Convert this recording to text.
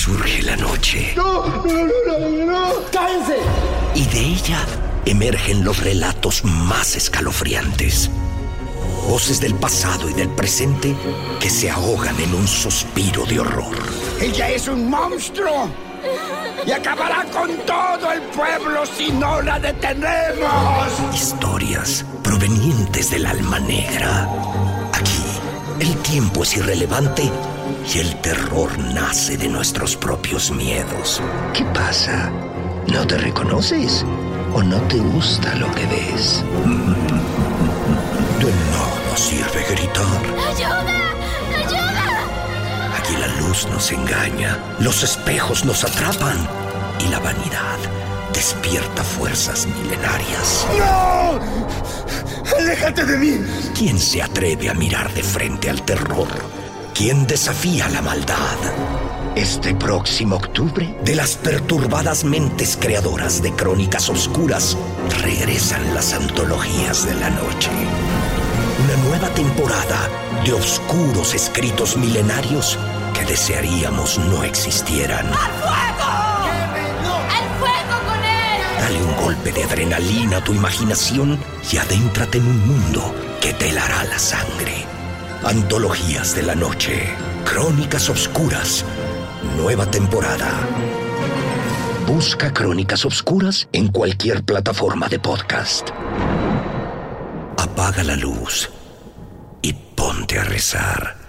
Surge la noche. ¡No! ¡No, no, no! no. ¡Cállense! Y de ella emergen los relatos más escalofriantes. Voces del pasado y del presente que se ahogan en un suspiro de horror. ¡Ella es un monstruo! Y acabará con todo el pueblo si no la detenemos. Historias provenientes del alma negra. Aquí, el tiempo es irrelevante y el terror nace de nuestros propios miedos. ¿Qué pasa? ¿No te reconoces? ¿O no te gusta lo que ves? De nada sirve gritar. ¡Ayuda! ¡Ayuda! Aquí la luz nos engaña, los espejos nos atrapan y la vanidad despierta fuerzas milenarias. ¡No! ¡Aléjate de mí! ¿Quién se atreve a mirar de frente al terror? ¿Quién desafía la maldad? Este próximo octubre, de las perturbadas mentes creadoras de crónicas oscuras, regresan las antologías de la noche. Una nueva temporada de oscuros escritos milenarios que desearíamos no existieran. ¡Al fuego con él! Dale un golpe de adrenalina a tu imaginación y adéntrate en un mundo que te helará la sangre. Antologías de la noche, crónicas oscuras, nueva temporada. Busca Crónicas Oscuras en cualquier plataforma de podcast. Apaga la luz y ponte a rezar.